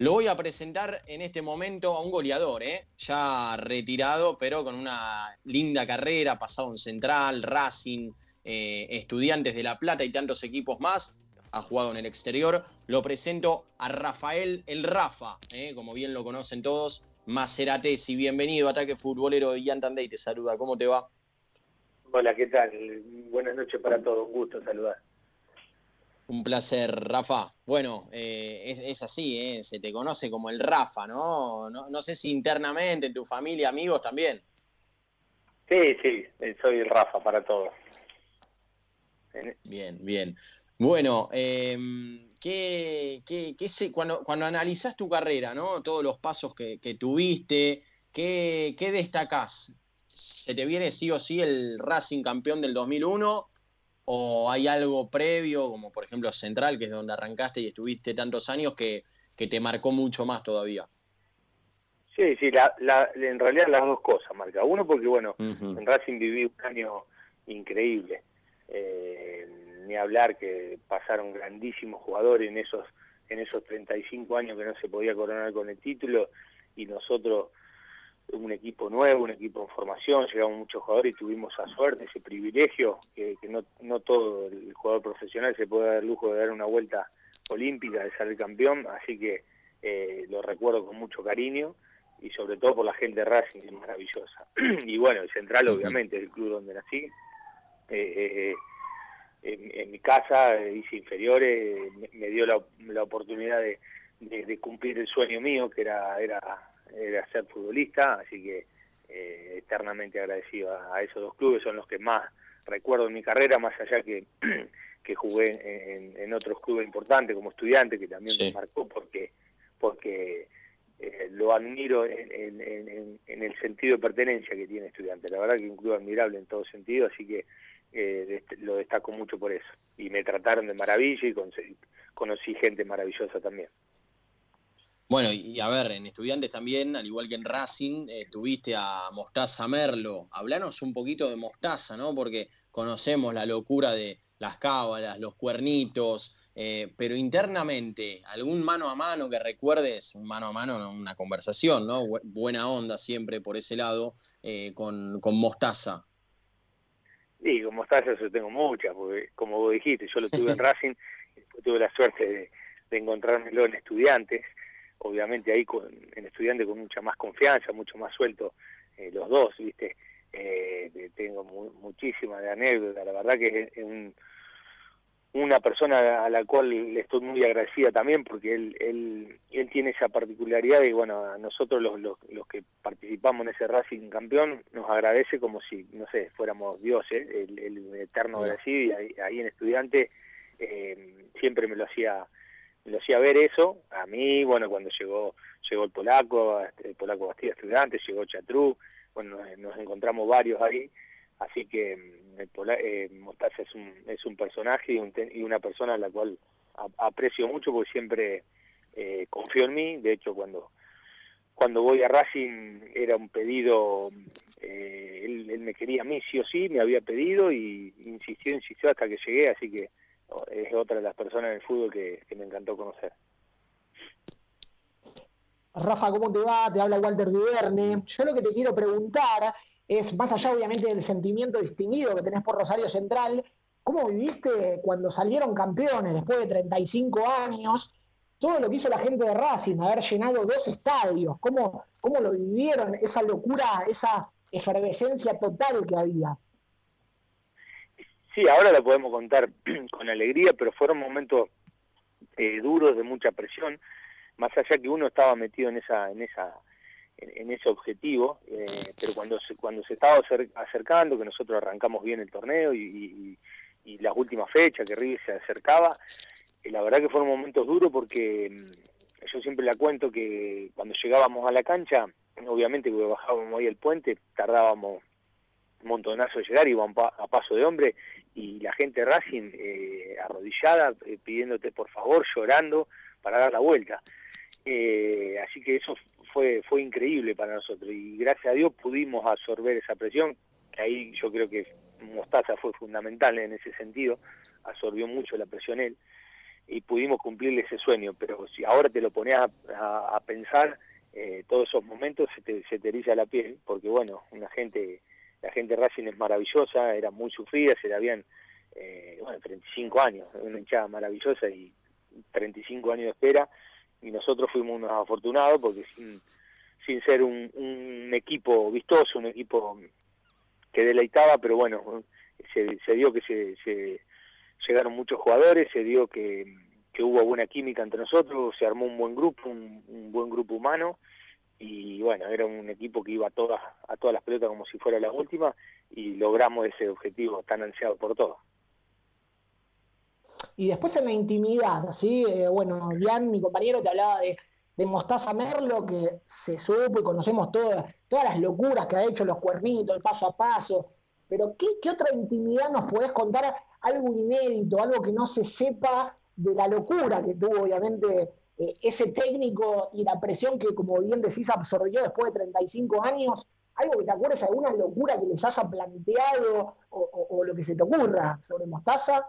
Lo voy a presentar en este momento a un goleador, ¿eh? ya retirado, pero con una linda carrera, pasado en Central, Racing, eh, Estudiantes de La Plata y tantos equipos más. Ha jugado en el exterior. Lo presento a Rafael el Rafa, ¿eh? como bien lo conocen todos. Maceratesi, bienvenido Ataque Futbolero de Yantandey, te saluda. ¿Cómo te va? Hola, ¿qué tal? Buenas noches para todos, un gusto saludar. Un placer, Rafa. Bueno, eh, es, así, ¿eh? se te conoce como el Rafa, ¿no? ¿no? sé si internamente, en tu familia, amigos también. Sí, sí, eh, soy el Rafa para todos. Bien, bien. Bueno, eh, ¿qué, qué, cuando, cuando analizás tu carrera, ¿no? Todos los pasos que, tuviste, ¿qué, ¿qué destacás? ¿Se te viene sí o sí el Racing campeón del 2001 ¿O hay algo previo, como por ejemplo Central, que es donde arrancaste y estuviste tantos años, que, te marcó mucho más todavía? Sí, sí, en realidad las dos cosas marca. Uno porque, bueno, en Racing viví un año increíble. Eh, ni hablar que pasaron grandísimos jugadores en esos, en esos 35 años que no se podía coronar con el título y nosotros un equipo nuevo, un equipo en formación, llegamos muchos jugadores y tuvimos esa suerte, ese privilegio, que, no, no todo el jugador profesional se puede dar el lujo de dar una vuelta olímpica, de ser el campeón, así que eh, lo recuerdo con mucho cariño y sobre todo por la gente de Racing, es maravillosa. y bueno, el Central obviamente, el club donde nací. Eh, eh, en, mi casa hice inferiores, me, dio la, la oportunidad de, de, cumplir el sueño mío, que era, era era ser futbolista, así que eh, eternamente agradecido a, esos dos clubes, son los que más recuerdo en mi carrera, más allá que, que jugué en, otros clubes importantes como estudiante, que también me marcó porque, porque eh, lo admiro en, el sentido de pertenencia que tiene estudiante. La verdad que un club admirable en todo sentido, así que eh, lo destaco mucho por eso. Y me trataron de maravilla y conocí gente maravillosa también. Bueno, y a ver, en Estudiantes también, al igual que en Racing, eh, tuviste a Mostaza Merlo. Hablanos un poquito de Mostaza, ¿no? Porque conocemos la locura de las cábalas, los cuernitos, eh, pero internamente, algún mano a mano que recuerdes, un mano a mano, una conversación, ¿no? Buena onda siempre por ese lado, eh, con, con Mostaza. Sí, con Mostaza yo tengo muchas, porque como vos dijiste, yo lo tuve en Racing, tuve la suerte de, de encontrármelo en Estudiantes obviamente ahí con, en estudiante con mucha más confianza, mucho más suelto eh, los dos, ¿viste? Eh, tengo muchísimas de anécdotas, la verdad que es, un, una persona a la cual le estoy muy agradecida también porque él, él, él tiene esa particularidad y bueno, a nosotros los, los, los, que participamos en ese Racing campeón nos agradece como si, no sé, fuéramos dioses, el, el eterno agradecido y ahí, ahí en estudiante eh, siempre me lo hacía lo hacía ver eso, a mí, bueno, cuando llegó llegó el polaco, este, el polaco Bastida estudiante, llegó Chatrú, bueno, nos, encontramos varios ahí, así que mm, el eh, Mostaza es un, es un personaje y, una persona a la cual aprecio mucho porque siempre eh, confío en mí, de hecho cuando cuando voy a Racing era un pedido, eh, él, él, me quería a mí sí o sí, me había pedido y insistió, insistió hasta que llegué, así que es otra de las personas del fútbol que, me encantó conocer. Rafa, ¿cómo te va? Te habla Walter Duverne. Yo lo que te quiero preguntar es, más allá obviamente del sentimiento distinguido que tenés por Rosario Central, ¿cómo viviste cuando salieron campeones después de 35 años? Todo lo que hizo la gente de Racing, haber llenado dos estadios, ¿cómo, cómo lo vivieron? Esa locura, esa efervescencia total que había. Sí, ahora lo podemos contar con alegría, pero fueron momentos eh, duros de mucha presión, más allá que uno estaba metido en esa, en esa, en, ese objetivo, eh, pero cuando se, cuando se estaba acercando, que nosotros arrancamos bien el torneo y, y, las últimas fechas que River se acercaba, eh, la verdad que fueron momentos duros porque mm, yo siempre la cuento que cuando llegábamos a la cancha, obviamente que bajábamos ahí el puente, tardábamos montonazo de llegar, iban a paso de hombre, y la gente Racing eh, arrodillada, eh, pidiéndote por favor, llorando para dar la vuelta. Eh, así que eso fue, fue increíble para nosotros y gracias a Dios pudimos absorber esa presión, ahí yo creo que Mostaza fue fundamental en ese sentido, absorbió mucho la presión él. y pudimos cumplir ese sueño, pero si ahora te lo pones a, pensar, eh, todos esos momentos se te, se te eriza la piel, porque bueno, una gente, la gente Racing es maravillosa, era muy sufrida, se le habían, eh, bueno, 35 años, una hinchada maravillosa y 35 años de espera, y nosotros fuimos unos afortunados porque sin, sin ser un, un equipo vistoso, un equipo que deleitaba, pero bueno, se, se dio que se, se llegaron muchos jugadores, se dio que, que, hubo buena química entre nosotros, se armó un buen grupo, un, buen grupo humano y bueno, era un equipo que iba a todas, a todas las pelotas como si fuera la última y logramos ese objetivo tan ansiado por todos. Y después en la intimidad, ¿sí? Eh, bueno, Jan, mi compañero, te hablaba de, de Mostaza Merlo, que se supo y conocemos todas, todas las locuras que ha hecho, los cuernitos, el paso a paso. Pero, ¿qué, qué otra intimidad nos podés contar algo inédito, algo que no se sepa de la locura que tuvo obviamente eh, ese técnico y la presión que, como bien decís, absorbió después de 35 años, algo que te acuerdes, alguna locura que les haya planteado o, lo que se te ocurra sobre Mostaza.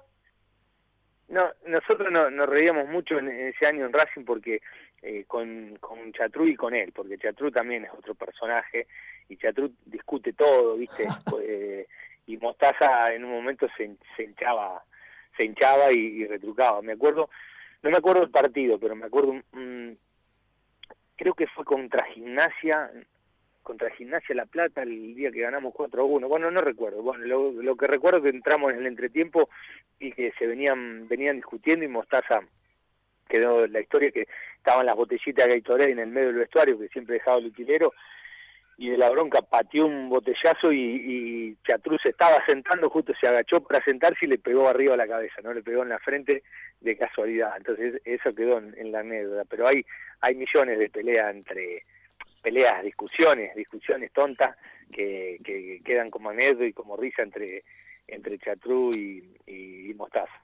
No, nosotros nos reíamos mucho en ese año en Racing porque eh, con, con Chatru y con él, porque Chatru también es otro personaje y Chatru discute todo, ¿viste? pues, y Mostaza en un momento se, se hinchaba se hinchaba y, retrucaba. Me acuerdo, no me acuerdo el partido, pero me acuerdo, creo que fue contra Gimnasia, contra Gimnasia La Plata el día que ganamos 4-1. Bueno, no recuerdo. Bueno, lo, que recuerdo es que entramos en el entretiempo y que se venían venían discutiendo y Mostaza quedó la historia que estaban las botellitas de Gatorade en el medio del vestuario que siempre dejaba el utilero y de la bronca pateó un botellazo y, y se estaba sentando, justo se agachó para sentarse y le pegó arriba a la cabeza, no le pegó en la frente de casualidad. Entonces eso quedó en, la anécdota. Pero hay, hay millones de peleas entre peleas, discusiones, discusiones tontas que, que quedan como anécdota y como risa entre, entre Chatrú y, y, Mostaza.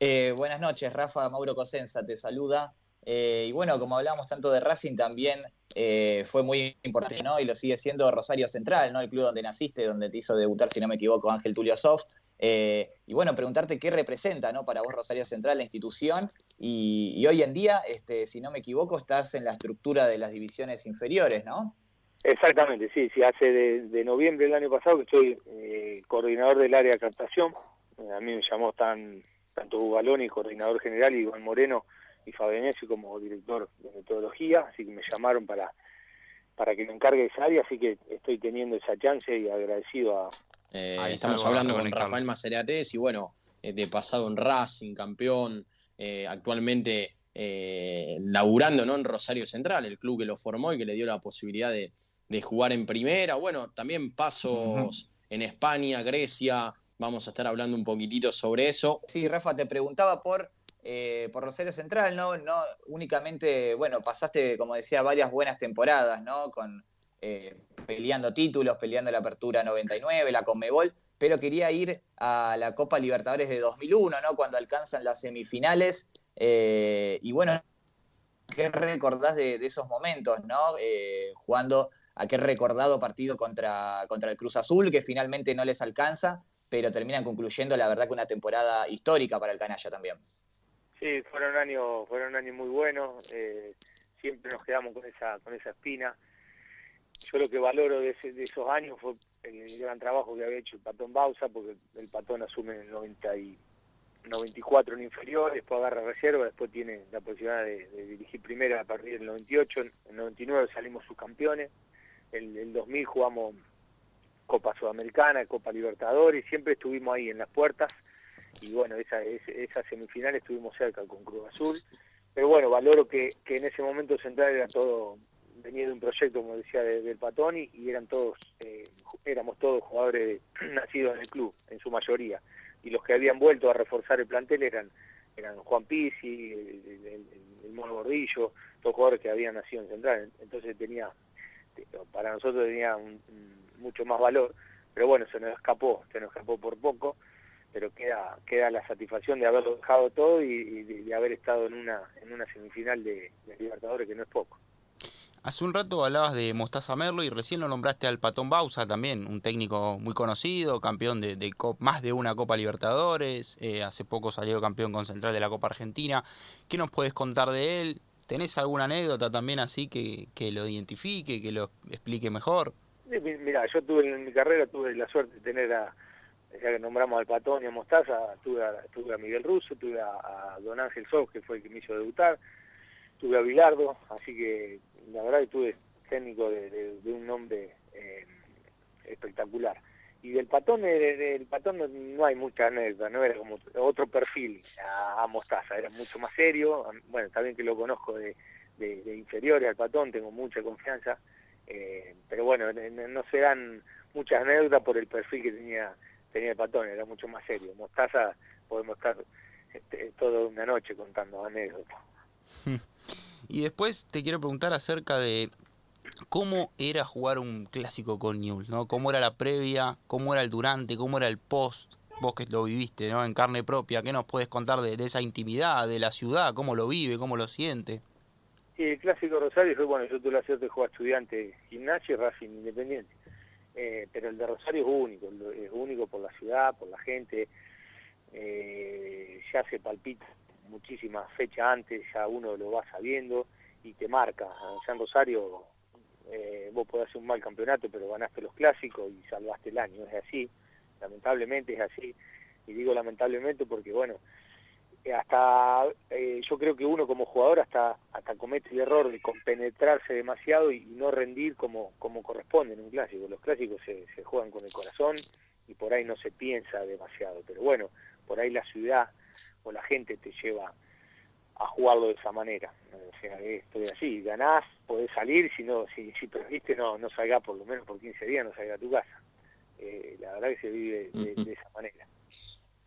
Eh, buenas noches, Rafa Mauro Cosenza te saluda. Eh, y bueno, como hablamos tanto de Racing, también eh, fue muy importante, ¿no? Y lo sigue siendo Rosario Central, ¿no? El club donde naciste, donde te hizo debutar, si no me equivoco, Ángel Tulio Soft. Eh, y bueno, preguntarte qué representa, ¿no? Para vos Rosario Central, la institución. Y, hoy en día, este, si no me equivoco, estás en la estructura de las divisiones inferiores, ¿no? Exactamente, sí, sí, hace de, noviembre del año pasado que estoy coordinador del área de captación. A mí me llamó tan, tanto Hugo Galoni, coordinador general, y Iván Moreno, y Fabianesi como director de metodología, así que me llamaron para, para que me encargue esa área, así que estoy teniendo esa chance y agradecido a... Eh, estamos hablando con Rafael Macerates y bueno, eh, de pasado en Racing, campeón, eh, actualmente laburando ¿no? en Rosario Central, el club que lo formó y que le dio la posibilidad de, jugar en primera, bueno, también pasos en España, Grecia, vamos a estar hablando un poquitito sobre eso. Sí, Rafa, te preguntaba por eh, por Rosario Central, ¿no? No únicamente, bueno, pasaste, como decía, varias buenas temporadas, ¿no? Con eh, peleando títulos, peleando la Apertura 99, la Conmebol, pero quería ir a la Copa Libertadores de 2001, ¿no? Cuando alcanzan las semifinales. Eh, y bueno, ¿qué recordás de, esos momentos, ¿no? jugando aquel recordado partido contra, contra el Cruz Azul, que finalmente no les alcanza, pero terminan concluyendo, la verdad, que una temporada histórica para el Canalla también. Sí, fueron años, fueron años muy buenos, eh, siempre nos quedamos con esa, con esa espina. Yo lo que valoro de, esos años fue el gran trabajo que había hecho el Patón Bausa, porque el Patón asume en el 90 y 94 en inferior, después agarra reserva, después tiene la posibilidad de, dirigir primera a partir del 98, en el 99 salimos subcampeones, en el 2000 jugamos Copa Sudamericana, Copa Libertadores, y siempre estuvimos ahí en las puertas y bueno, esa, esa semifinal estuvimos cerca con Cruz Azul, pero bueno, valoro que, que en ese momento central era todo, venía de un proyecto, como decía, del Patón y, eran todos, eh, éramos todos jugadores nacidos en el club, en su mayoría, y los que habían vuelto a reforzar el plantel eran eran Juan Pizzi, el, Mono Gordillo, todos jugadores que habían nacido en Central, entonces tenía, para nosotros tenía mucho más valor, pero bueno, se nos escapó, se nos escapó por poco, pero queda queda la satisfacción de haberlo dejado todo y, de, haber estado en una en una semifinal de, Libertadores que no es poco. Hace un rato hablabas de Mostaza Merlo y recién lo nombraste al Patón Bausa también, un técnico muy conocido, campeón de, más de una Copa Libertadores, eh, hace poco salió campeón con Central de la Copa Argentina. ¿Qué nos puedes contar de él? ¿Tenés alguna anécdota también así que, que lo identifique, que lo explique mejor? Mira, yo tuve en mi carrera tuve la suerte de tener a, ya que nombramos al Patón y a Mostaza, tuve a, tuve a Miguel Russo, tuve a, Don Ángel Sos, que fue el que me hizo debutar, tuve a Bilardo, así que la verdad que tuve técnico de, un nombre eh, espectacular. Y del patón, del patón no, hay mucha anécdota, no era como otro perfil a, Mostaza, era mucho más serio. Bueno, está bien que lo conozco de, inferiores al patón, tengo mucha confianza, eh, pero bueno, no se dan muchas anécdotas por el perfil que tenía tenía el patón, era mucho más serio. Mostaza podemos estar este, toda una noche contando anécdotas. Y después te quiero preguntar acerca de cómo era jugar un clásico con Newell, ¿no? Cómo era la previa, cómo era el durante, cómo era el post. Vos que lo viviste, ¿no? En carne propia, ¿qué nos puedes contar de, esa intimidad, de la ciudad, cómo lo vive, cómo lo siente? El clásico Rosario fue, bueno, yo tuve la suerte de jugar estudiante, gimnasio y Racing Independiente. Eh, pero el de Rosario es único, es único por la ciudad, por la gente, eh, ya se palpita muchísimas fechas antes, ya uno lo va sabiendo y te marca. En Rosario eh, vos podés hacer un mal campeonato, pero ganaste los clásicos y salvaste el año, es así, lamentablemente es así. Y digo lamentablemente porque, bueno, hasta eh, yo creo que uno como jugador hasta hasta comete el error de compenetrarse demasiado y, no rendir como como corresponde en un clásico los clásicos se, se juegan con el corazón y por ahí no se piensa demasiado pero bueno por ahí la ciudad o la gente te lleva a jugarlo de esa manera. O sea, estoy así, ganás, podés salir, si no, si, si perdiste no, no salga por lo menos por 15 días, no salga a tu casa. Eh, la verdad que se vive de, esa manera.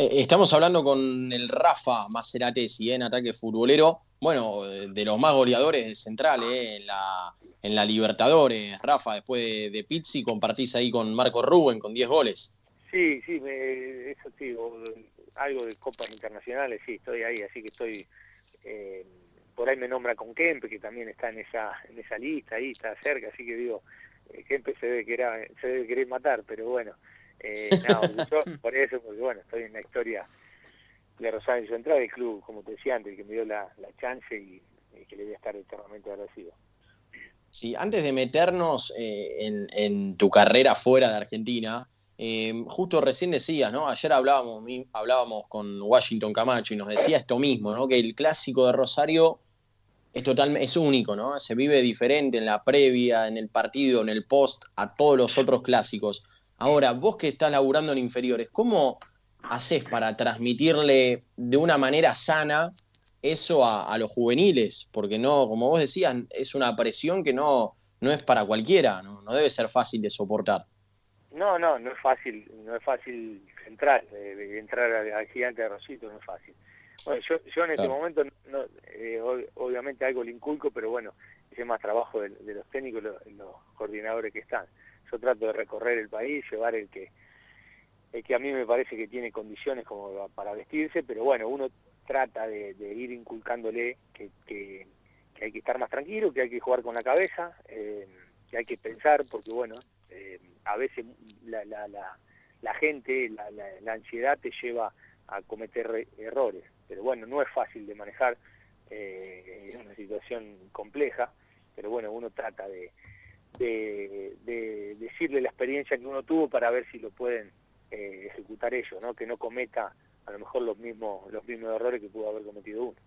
Eh, estamos hablando con el Rafa Maceratesi, ¿eh? en ataque futbolero, bueno, de los más goleadores de Central, ¿eh? en, la, en la Libertadores. Rafa, después de, de Pizzi, compartís ahí con Marco Rubén con 10 goles. Sí, sí, me, eso sí, algo de copas internacionales, sí, estoy ahí, así que estoy, eh, por ahí me nombra con Kempe, que también está en esa, en esa lista, ahí está cerca, así que digo, eh, Kempe se debe, querer, se debe querer matar, pero bueno, eh, no, por eso, porque bueno, estoy en la historia de Rosario Central, del club, como te decía antes, que me dio la, la chance y, que le voy a estar eternamente agradecido. Sí, antes de meternos eh, en, en, tu carrera fuera de Argentina, eh, justo recién decías, ¿no? Ayer hablábamos, hablábamos con Washington Camacho y nos decía esto mismo, ¿no? Que el clásico de Rosario es totalmente, es único, ¿no? Se vive diferente en la previa, en el partido, en el post, a todos los otros clásicos. Ahora, vos que estás laburando en inferiores, ¿cómo haces para transmitirle de una manera sana eso a, los juveniles? Porque no, como vos decías, es una presión que no, no es para cualquiera, no, no debe ser fácil de soportar. No, no, no es fácil, no es fácil entrar, entrar al, gigante de Rosito, no es fácil. Bueno, yo, yo en este momento, no, eh, obviamente algo le inculco, pero bueno, es más trabajo de, los técnicos, los, los coordinadores que están. Yo trato de recorrer el país, llevar el que el que a mí me parece que tiene condiciones como para vestirse, pero bueno, uno trata de, ir inculcándole que, que, hay que estar más tranquilo, que hay que jugar con la cabeza, eh, que hay que pensar, porque bueno, eh, a veces la, la, la, gente, la, la, ansiedad te lleva a cometer errores. Pero bueno, no es fácil de manejar, eh, es una situación compleja, pero bueno, uno trata de, de, decirle la experiencia que uno tuvo para ver si lo pueden eh, ejecutar ellos, ¿no? que no cometa a lo mejor los mismos, los mismos errores que pudo haber cometido uno.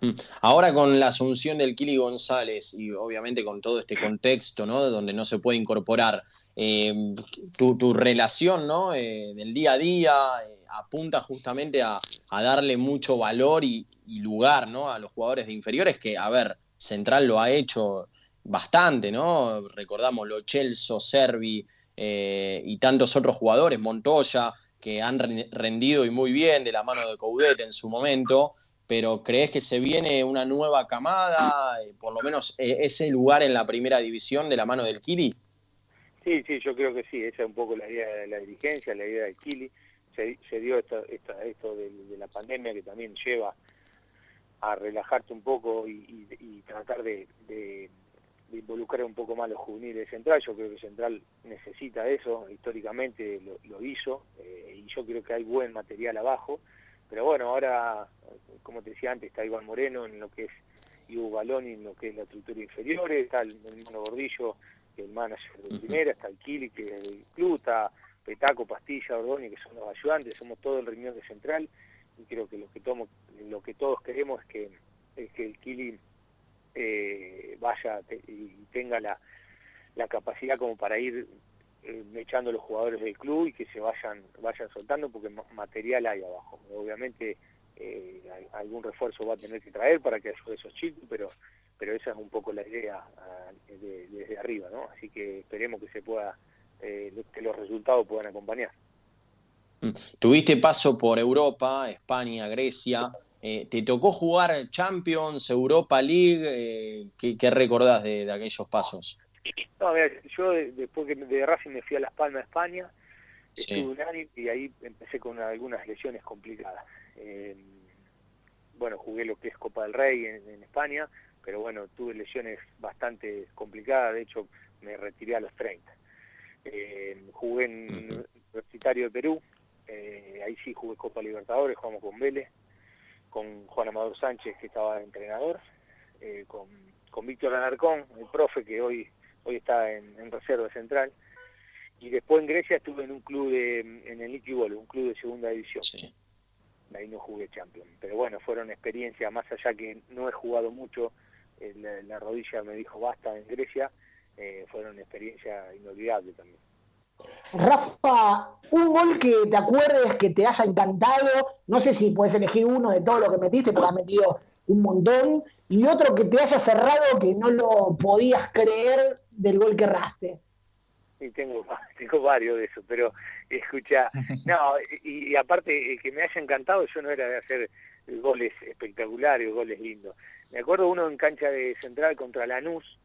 Mm. Ahora con la asunción del Kili González y obviamente con todo este contexto, ¿no? Donde no se puede incorporar, eh, tu, relación, ¿no? Eh, del día a día apunta justamente a, darle mucho valor y, lugar, ¿no? A los jugadores de inferiores que, a ver, Central lo ha hecho bastante, ¿no? Recordamos lo Chelso, Servi y tantos otros jugadores, Montoya, que han rendido y muy bien de la mano de Coudet en su momento pero ¿crees que se viene una nueva camada, eh, por lo menos eh, ese lugar en la primera división de la mano del Kili? Sí, sí, yo creo que sí, esa es un poco la idea de la dirigencia, la idea del Kili. Se, dio esto, esto, de, la pandemia que también lleva a relajarte un poco y, tratar de, involucrar un poco más los juveniles de Central. Yo creo que Central necesita eso, históricamente lo, hizo, eh, y yo creo que hay buen material abajo. Pero bueno, ahora, como te decía antes, está Iván Moreno en lo que es Ivo Baloni en lo que es la estructura inferior, está el, Mono Gordillo, el manager de primera, está el Kili, que es del club, está Petaco, Pastilla, Ordóñez, que son los ayudantes, somos todo el riñón de Central, y creo que lo que, tomo, lo que todos queremos es que, es que el Kili eh, vaya y tenga la, la capacidad como para ir eh, echando los jugadores del club y que se vayan vayan soltando porque material hay abajo. Obviamente eh, algún refuerzo va a tener que traer para que ayude a esos chicos, pero pero esa es un poco la idea ah, desde arriba, ¿no? Así que esperemos que se pueda eh, que los resultados puedan acompañar. Mm. Tuviste paso por Europa, España, Grecia. Eh, ¿Te tocó jugar Champions, Europa League? Eh, ¿qué, recordás de, aquellos pasos? No, yo después de Racing me fui a Las Palmas, España, estuve un año y ahí empecé con algunas lesiones complicadas. Eh, bueno, jugué lo que es Copa del Rey en, España, pero bueno, tuve lesiones bastante complicadas, de hecho me retiré a los 30. jugué en Universitario de Perú, ahí sí jugué Copa Libertadores, jugamos con Vélez, con Juan Amador Sánchez, que estaba entrenador, eh, con, con Víctor Alarcón, el profe que hoy hoy está en, reserva central, y después en Grecia estuve en un club de, en el Ikibol, un club de segunda división. Ahí no jugué Champions, pero bueno, fueron experiencias, más allá que no he jugado mucho, eh, la, rodilla me dijo basta en Grecia, eh, fueron experiencias inolvidables también. Rafa, un gol que te acuerdes que te haya encantado, no sé si puedes elegir uno de todo lo que metiste, porque has metido un montón, y otro que te haya cerrado que no lo podías creer del gol que erraste. Sí, tengo, tengo varios de esos, pero escucha, no, y, y aparte que me haya encantado, yo no era de hacer goles espectaculares, goles lindos. Me acuerdo uno en cancha de central contra Lanús,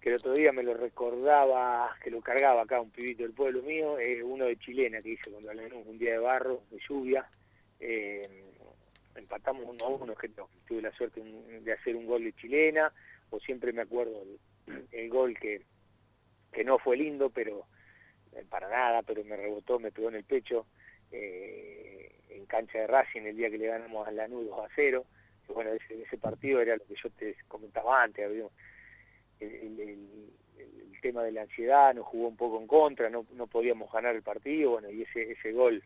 que el otro día me lo recordaba, que lo cargaba acá un pibito del pueblo mío, es uno de chilena que hice cuando Lanús, un día de barro, de lluvia, eh, empatamos uno a uno, que tuve la suerte de hacer un gol de chilena, o siempre me acuerdo el, gol que, que no fue lindo, pero eh, para nada, pero me rebotó, me pegó en el pecho, eh, en cancha de Racing el día que le ganamos a Lanús 2 a 0, y bueno, ese, ese partido era lo que yo te comentaba antes, había el, tema de la ansiedad nos jugó un poco en contra, no, no podíamos ganar el partido, bueno, y ese, ese gol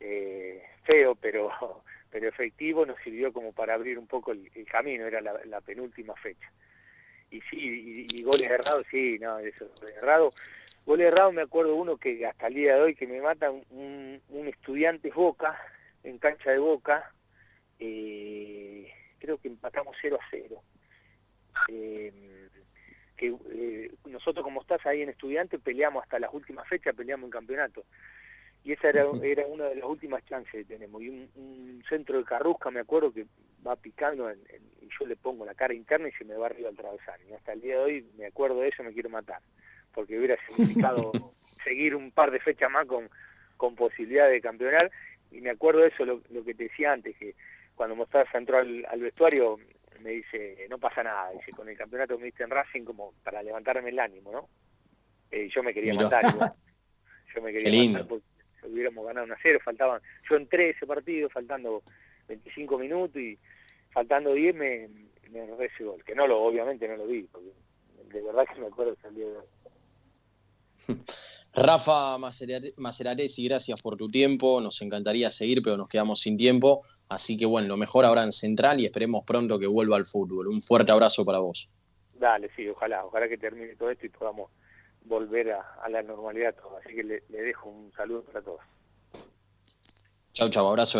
eh, feo pero pero efectivo nos sirvió como para abrir un poco el, camino, era la, penúltima fecha. Y sí, y, goles errados, sí, no, eso, errado. Goles errados me acuerdo uno que hasta el día de hoy que me mata, un, un estudiante Boca, en cancha de Boca, eh, creo que empatamos 0 a 0. Eh, que eh, nosotros como estás ahí en estudiante peleamos hasta las últimas fechas, peleamos en campeonato. Y esa era, era una de las últimas chances que tenemos. Y un, centro de Carrusca, me acuerdo que va picando y yo le pongo la cara interna y se me va arriba al travesaño. Y hasta el día de hoy me acuerdo de eso, me quiero matar. Porque hubiera significado seguir un par de fechas más con, con posibilidad de campeonar. Y me acuerdo de eso, lo, lo que te decía antes, que cuando Mostaza entró al, al vestuario, me dice, no pasa nada, dice, con el campeonato me diste en Racing como para levantarme el ánimo, ¿no? Eh, yo me quería matar, yo me quería matar porque hubiéramos ganado una cero, faltaban, yo entré ese partido faltando 25 minutos y faltando 10 me, me ese gol, que no lo, obviamente no lo vi, porque de verdad que me acuerdo que de Rafa Maceratesi, gracias por tu tiempo. Nos encantaría seguir, pero nos quedamos sin tiempo. Así que bueno, lo mejor ahora en Central y esperemos pronto que vuelva al fútbol. Un fuerte abrazo para vos. Dale, sí, ojalá, ojalá que termine todo esto y podamos volver a, la normalidad todo. Así que le, le dejo un saludo para todos. Chau, chau, abrazo.